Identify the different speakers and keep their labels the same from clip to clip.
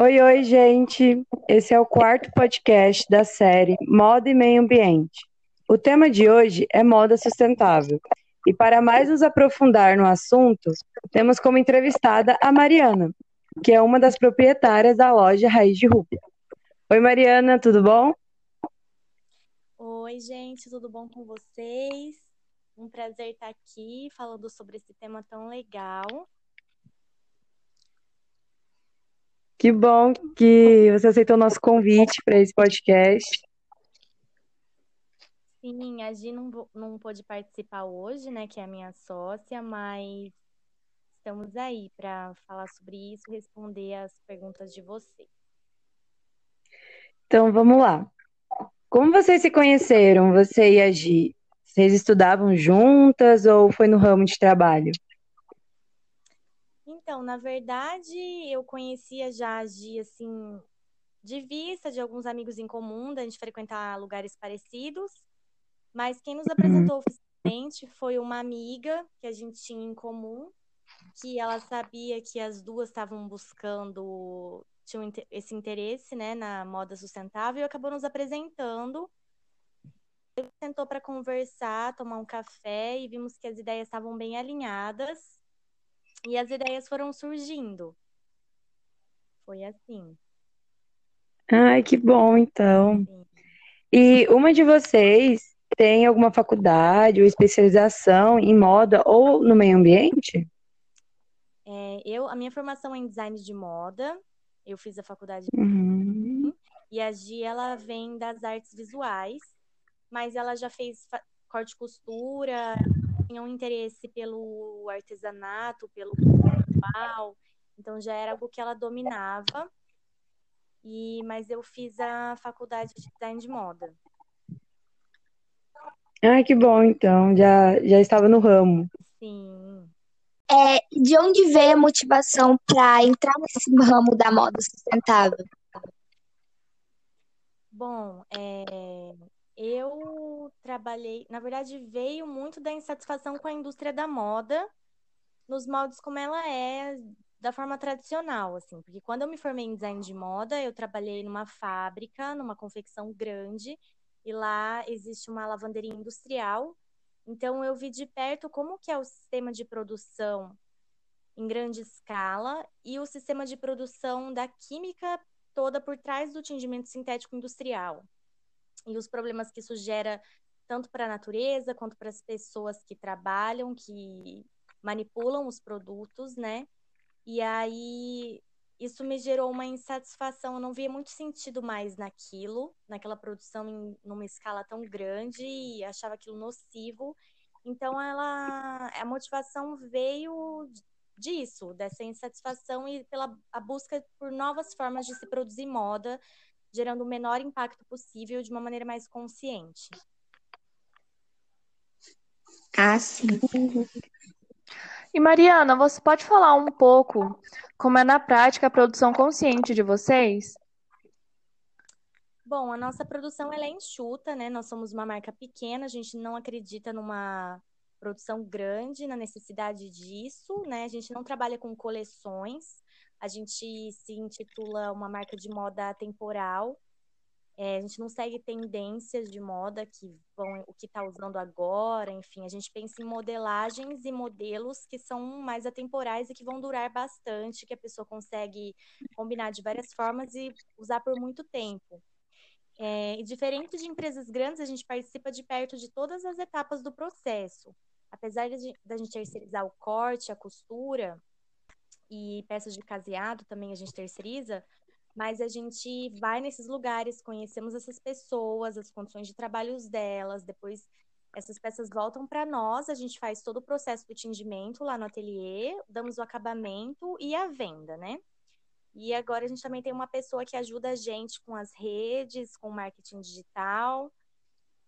Speaker 1: Oi, oi, gente! Esse é o quarto podcast da série Moda e Meio Ambiente. O tema de hoje é moda sustentável. E para mais nos aprofundar no assunto, temos como entrevistada a Mariana, que é uma das proprietárias da loja Raiz de Rúpia. Oi, Mariana, tudo bom?
Speaker 2: Oi, gente, tudo bom com vocês? Um prazer estar aqui falando sobre esse tema tão legal.
Speaker 1: Que bom que você aceitou o nosso convite para esse podcast.
Speaker 2: Sim, a Gi não, não pôde participar hoje, né, que é a minha sócia, mas estamos aí para falar sobre isso e responder as perguntas de vocês.
Speaker 1: Então, vamos lá. Como vocês se conheceram, você e a Gi? Vocês estudavam juntas ou foi no ramo de trabalho?
Speaker 2: Então, na verdade, eu conhecia já a Gi, assim, de vista, de alguns amigos em comum, da gente frequentar lugares parecidos. Mas quem nos
Speaker 1: Uhum.
Speaker 2: apresentou oficialmente foi uma amiga que a gente tinha em comum, que ela sabia que as duas estavam buscando, tinham esse interesse, né, na moda sustentável e acabou nos apresentando. Ele sentou para conversar, tomar um café e vimos que as ideias estavam bem alinhadas e as ideias foram surgindo. Foi assim.
Speaker 1: Ai, que bom, então.
Speaker 2: sim.
Speaker 1: E uma de vocês tem alguma faculdade ou especialização em moda ou no meio ambiente?
Speaker 2: É, eu, a minha formação é em design de moda. Eu fiz a faculdade
Speaker 1: Uhum.
Speaker 2: E a Gi, ela vem das artes visuais, mas ela já fez corte e costura, tinha um interesse pelo artesanato, pelo manual, então já era algo que ela dominava. E mas eu fiz a faculdade de design de moda.
Speaker 1: Ai, que bom, então. Já, já estava no ramo.
Speaker 2: Sim.
Speaker 3: É, de onde veio a motivação para entrar nesse ramo da moda sustentável?
Speaker 2: Bom, é, eu trabalhei, na verdade, veio muito da insatisfação com a indústria da moda, nos moldes como ela é, da forma tradicional, assim, porque quando eu me formei em design de moda, eu trabalhei numa fábrica, numa confecção grande, e lá existe uma lavanderia industrial, então eu vi de perto como que é o sistema de produção em grande escala e o sistema de produção da química toda por trás do tingimento sintético industrial. E os problemas que isso gera tanto para a natureza quanto para as pessoas que trabalham, que manipulam os produtos, né? E aí isso me gerou uma insatisfação, eu não via muito sentido mais naquilo, naquela produção em numa escala tão grande e achava aquilo nocivo. Então ela a motivação veio disso, dessa insatisfação e pela a busca por novas formas de se produzir moda, gerando o menor impacto possível de uma maneira mais consciente.
Speaker 3: Ah, sim.
Speaker 4: E Mariana, você pode falar um pouco como é na prática a produção consciente de vocês?
Speaker 2: Bom, a nossa produção ela é enxuta, né? Nós somos uma marca pequena, a gente não acredita numa produção grande, na necessidade disso, né? A gente não trabalha com coleções, a gente se intitula uma marca de moda temporal. É, a gente não segue tendências de moda que vão, o que está usando agora, enfim, a gente pensa em modelagens e modelos que são mais atemporais e que vão durar bastante, que a pessoa consegue combinar de várias formas e usar por muito tempo. É, e diferente de empresas grandes, a gente participa de perto de todas as etapas do processo. Apesar de, da gente terceirizar o corte, a costura e peças de caseado também a gente terceiriza, mas a gente vai nesses lugares, conhecemos essas pessoas, as condições de trabalho delas, depois essas peças voltam para nós, a gente faz todo o processo do tingimento lá no ateliê, damos o acabamento e a venda, né? E agora a gente também tem uma pessoa que ajuda a gente com as redes, com o marketing digital.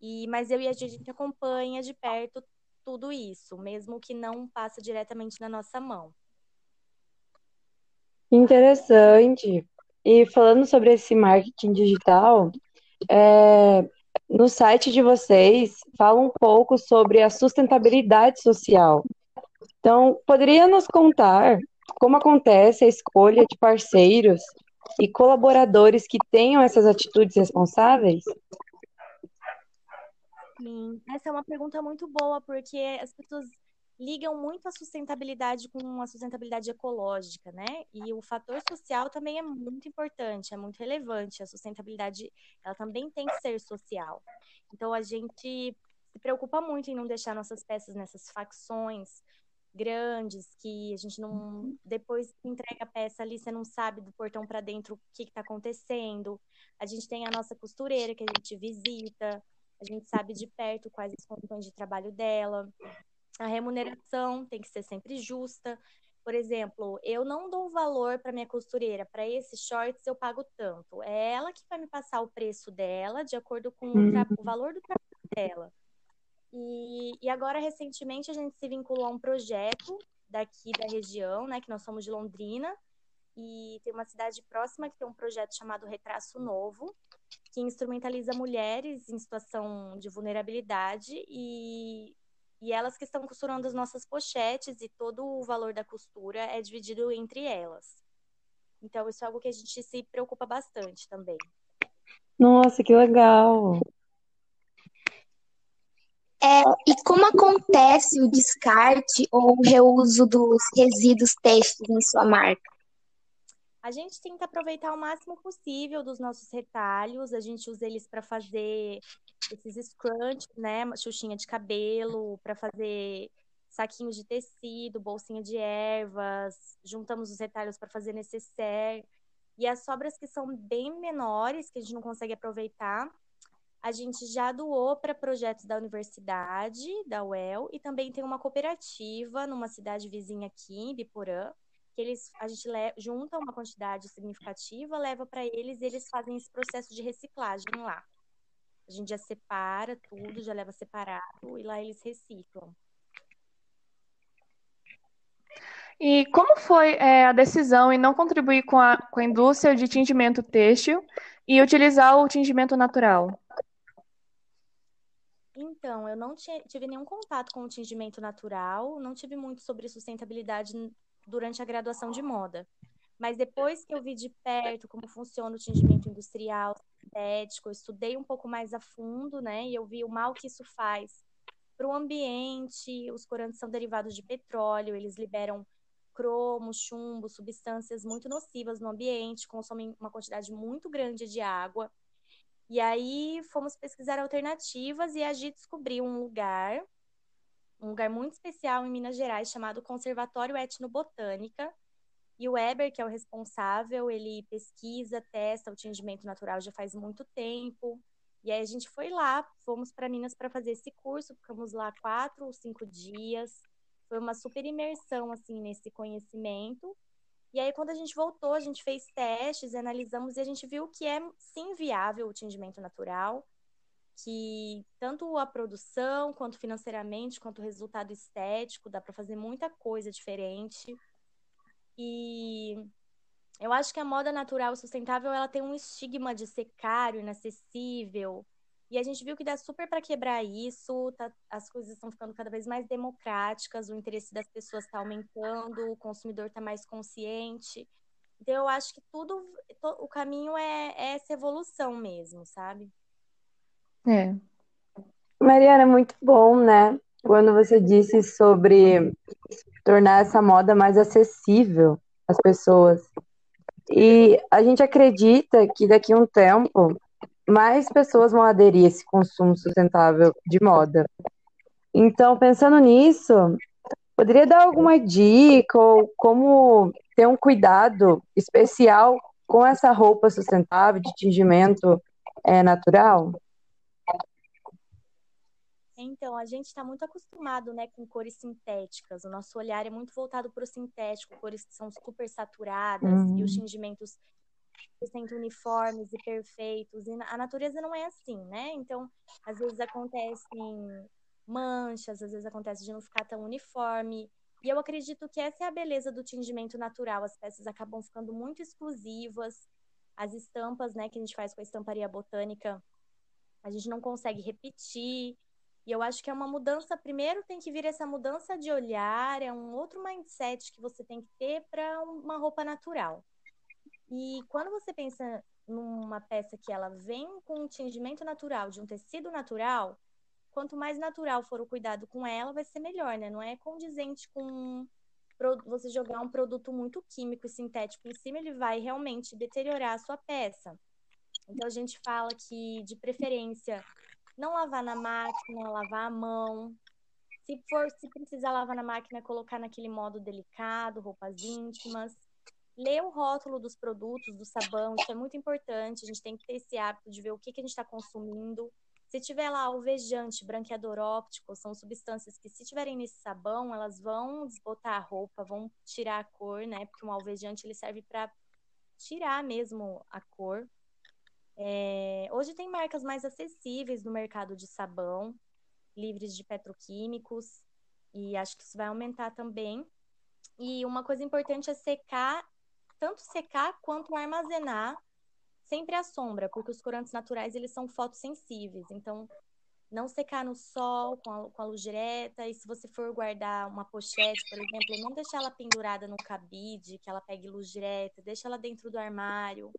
Speaker 2: E mas eu e a gente acompanha de perto tudo isso, mesmo que não passe diretamente na nossa mão.
Speaker 1: Interessante. E falando sobre esse marketing digital, é, no site de vocês fala um pouco sobre a sustentabilidade social. Então, poderia nos contar como acontece a escolha de parceiros e colaboradores que tenham essas atitudes responsáveis?
Speaker 2: Sim, essa é uma pergunta muito boa, porque as pessoas ligam muito a sustentabilidade com a sustentabilidade ecológica, né? E o fator social também é muito importante, é muito relevante. A sustentabilidade, ela também tem que ser social. Então a gente se preocupa muito em não deixar nossas peças nessas facções grandes que a gente não depois entrega a peça ali você não sabe do portão para dentro o que está acontecendo. A gente tem a nossa costureira que a gente visita, a gente sabe de perto quais as condições de trabalho dela. A remuneração tem que ser sempre justa. Por exemplo, eu não dou valor para minha costureira, para esses shorts eu pago tanto. É ela que vai me passar o preço dela de acordo com o, uhum. o valor do trabalho dela. E, e, agora, recentemente, a gente se vinculou a um projeto daqui da região, né? Que nós somos de Londrina. E tem uma cidade próxima que tem um projeto chamado Retraço Novo, que instrumentaliza mulheres em situação de vulnerabilidade e e elas que estão costurando as nossas pochetes e todo o valor da costura é dividido entre elas. Então, isso é algo que a gente se preocupa bastante também.
Speaker 1: Nossa, que legal!
Speaker 3: É, e como acontece o descarte ou o reuso dos resíduos têxteis em sua marca?
Speaker 2: A gente tenta aproveitar o máximo possível dos nossos retalhos, a gente usa eles para fazer esses scrunch, né, xuxinha de cabelo, para fazer saquinhos de tecido, bolsinha de ervas, juntamos os retalhos para fazer necessaire. E as sobras que são bem menores, que a gente não consegue aproveitar, a gente já doou para projetos da universidade, da UEL, e também tem uma cooperativa numa cidade vizinha aqui, em Biporã, que eles a gente le, junta uma quantidade significativa, leva para eles e eles fazem esse processo de reciclagem lá. A gente já separa tudo, já leva separado e lá eles reciclam.
Speaker 4: E como foi é, a decisão em não contribuir com a, com a indústria de tingimento têxtil e utilizar o tingimento natural?
Speaker 2: Então, eu não tive nenhum contato com o tingimento natural, não tive muito sobre sustentabilidade durante a graduação de moda. Mas depois que eu vi de perto como funciona o tingimento industrial, sintético, eu estudei um pouco mais a fundo, né? E eu vi o mal que isso faz para o ambiente. Os corantes são derivados de petróleo, eles liberam cromo, chumbo, substâncias muito nocivas no ambiente, consomem uma quantidade muito grande de água. E aí fomos pesquisar alternativas e a gente descobriu um lugar, um lugar muito especial em Minas Gerais chamado Conservatório Etnobotânica, e o Weber, que é o responsável, ele pesquisa, testa o tingimento natural já faz muito tempo. E aí a gente foi lá, fomos para Minas para fazer esse curso, ficamos lá quatro ou cinco dias. Foi uma super imersão assim nesse conhecimento. E aí quando a gente voltou, a gente fez testes, analisamos e a gente viu que é sim viável o tingimento natural, que tanto a produção, quanto financeiramente, quanto o resultado estético, dá para fazer muita coisa diferente. E eu acho que a moda natural e sustentável ela tem um estigma de ser caro, inacessível. E a gente viu que dá super para quebrar isso, tá, as coisas estão ficando cada vez mais democráticas, o interesse das pessoas está aumentando, o consumidor está mais consciente. Então eu acho que tudo, o caminho é, é essa evolução mesmo, sabe?
Speaker 1: É. Mariana, muito bom, né? Quando você disse sobre tornar essa moda mais acessível às pessoas. E a gente acredita que daqui a um tempo mais pessoas vão aderir a esse consumo sustentável de moda. Então, pensando nisso, poderia dar alguma dica ou como ter um cuidado especial com essa roupa sustentável de tingimento é, natural?
Speaker 2: Então, a gente está muito acostumado né, com cores sintéticas. O nosso olhar é muito voltado para o sintético, cores que são super saturadas uhum. e os uhum. tingimentos sempre uniformes e perfeitos. E a natureza não é assim, né? Então, às vezes acontecem manchas, às vezes acontece de não ficar tão uniforme. E eu acredito que essa é a beleza do tingimento natural. As peças acabam ficando muito exclusivas. As estampas, né, que a gente faz com a estamparia botânica, a gente não consegue repetir. E eu acho que é uma mudança. Primeiro tem que vir essa mudança de olhar, é um outro mindset que você tem que ter para uma roupa natural. E quando você pensa numa peça que ela vem com um tingimento natural, de um tecido natural, quanto mais natural for o cuidado com ela, vai ser melhor, né? Não é condizente com você jogar um produto muito químico e sintético em cima, ele vai realmente deteriorar a sua peça. Então a gente fala que, de preferência, não lavar na máquina, lavar a mão. Se for, se precisar lavar na máquina, colocar naquele modo delicado, roupas íntimas. Ler o rótulo dos produtos, do sabão, isso é muito importante. A gente tem que ter esse hábito de ver o que, que a gente está consumindo. Se tiver lá alvejante, branqueador óptico, são substâncias que, se tiverem nesse sabão, elas vão desbotar a roupa, vão tirar a cor, né? Porque um alvejante ele serve para tirar mesmo a cor. É... Hoje tem marcas mais acessíveis no mercado de sabão, livres de petroquímicos, e acho que isso vai aumentar também. E uma coisa importante é secar, tanto secar quanto armazenar sempre à sombra, porque os corantes naturais eles são fotossensíveis. Então, não secar no sol com a, com a luz direta. E se você for guardar uma pochete, por exemplo, não deixar ela pendurada no cabide, que ela pegue luz direta, deixa ela dentro do armário.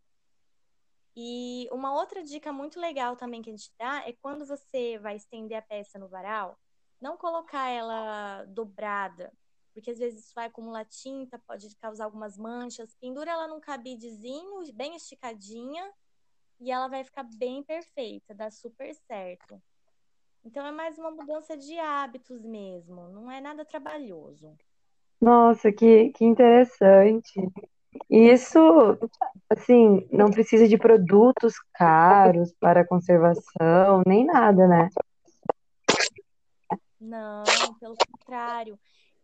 Speaker 2: E uma outra dica muito legal também que a gente dá é quando você vai estender a peça no varal, não colocar ela dobrada, porque às vezes isso vai acumular tinta, pode causar algumas manchas. Pendura ela num cabidezinho, bem esticadinha, e ela vai ficar bem perfeita, dá super certo. Então é mais uma mudança de hábitos mesmo, não é nada trabalhoso.
Speaker 1: Nossa, que, que interessante. Isso, assim, não precisa de produtos caros para conservação, nem nada, né?
Speaker 2: Não, pelo contrário.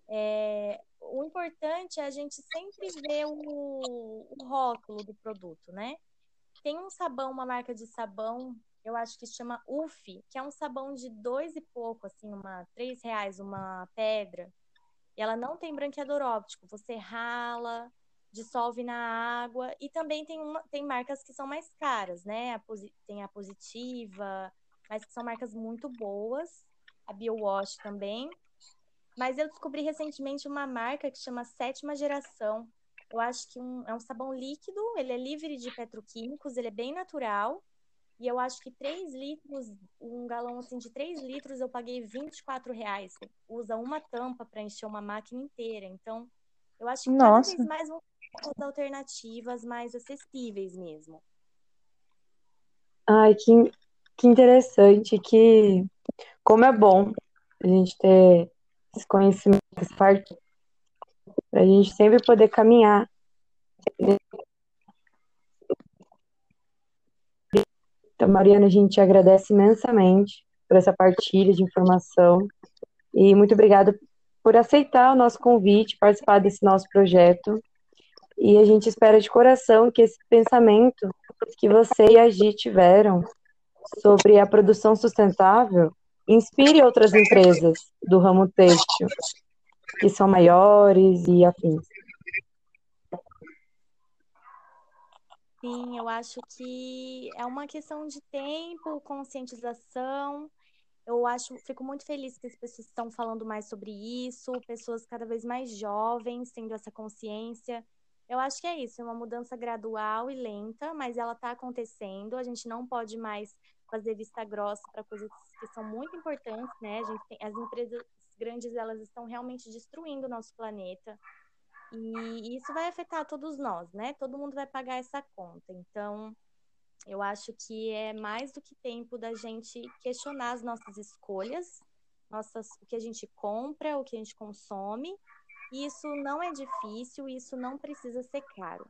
Speaker 2: É, o importante é a gente sempre ver o, o rótulo do produto, né? Tem um sabão, uma marca de sabão, eu acho que chama UF, que é um sabão de dois e pouco, assim, uma três reais uma pedra. E ela não tem branqueador óptico. Você rala, dissolve na água. E também tem, uma, tem marcas que são mais caras, né? A, tem a Positiva, mas que são marcas muito boas. A BioWash também. Mas eu descobri recentemente uma marca que chama Sétima Geração. Eu acho que um, é um sabão líquido, ele é livre de petroquímicos, ele é bem natural. E eu acho que 3 litros, um galão assim de 3 litros, eu paguei 24 reais. Usa uma tampa para encher uma máquina inteira. Então, eu acho que Nossa. cada vez mais vão ter alternativas mais acessíveis mesmo.
Speaker 1: Ai, que, que interessante, que como é bom a gente ter esse conhecimento, esse parte, para a gente sempre poder caminhar. Então, Mariana, a gente agradece imensamente por essa partilha de informação e muito obrigada por aceitar o nosso convite, participar desse nosso projeto. E a gente espera de coração que esse pensamento que você e a Gi tiveram sobre a produção sustentável inspire outras empresas do ramo têxtil, que são maiores e afins.
Speaker 2: Sim, eu acho que é uma questão de tempo, conscientização. Eu acho, fico muito feliz que as pessoas estão falando mais sobre isso, pessoas cada vez mais jovens tendo essa consciência. Eu acho que é isso, é uma mudança gradual e lenta, mas ela está acontecendo. A gente não pode mais fazer vista grossa para coisas que são muito importantes, né? A gente tem, as empresas grandes elas estão realmente destruindo o nosso planeta e isso vai afetar todos nós, né? Todo mundo vai pagar essa conta. Então, eu acho que é mais do que tempo da gente questionar as nossas escolhas, nossas, o que a gente compra, o que a gente consome. Isso não é difícil, isso não precisa ser caro.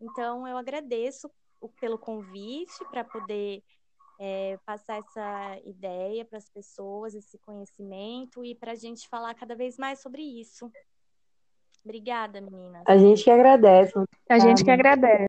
Speaker 2: Então, eu agradeço pelo convite para poder é, passar essa ideia para as pessoas, esse conhecimento e para a gente falar cada vez mais sobre isso. Obrigada, meninas.
Speaker 1: A gente que agradece.
Speaker 4: A gente que agradece.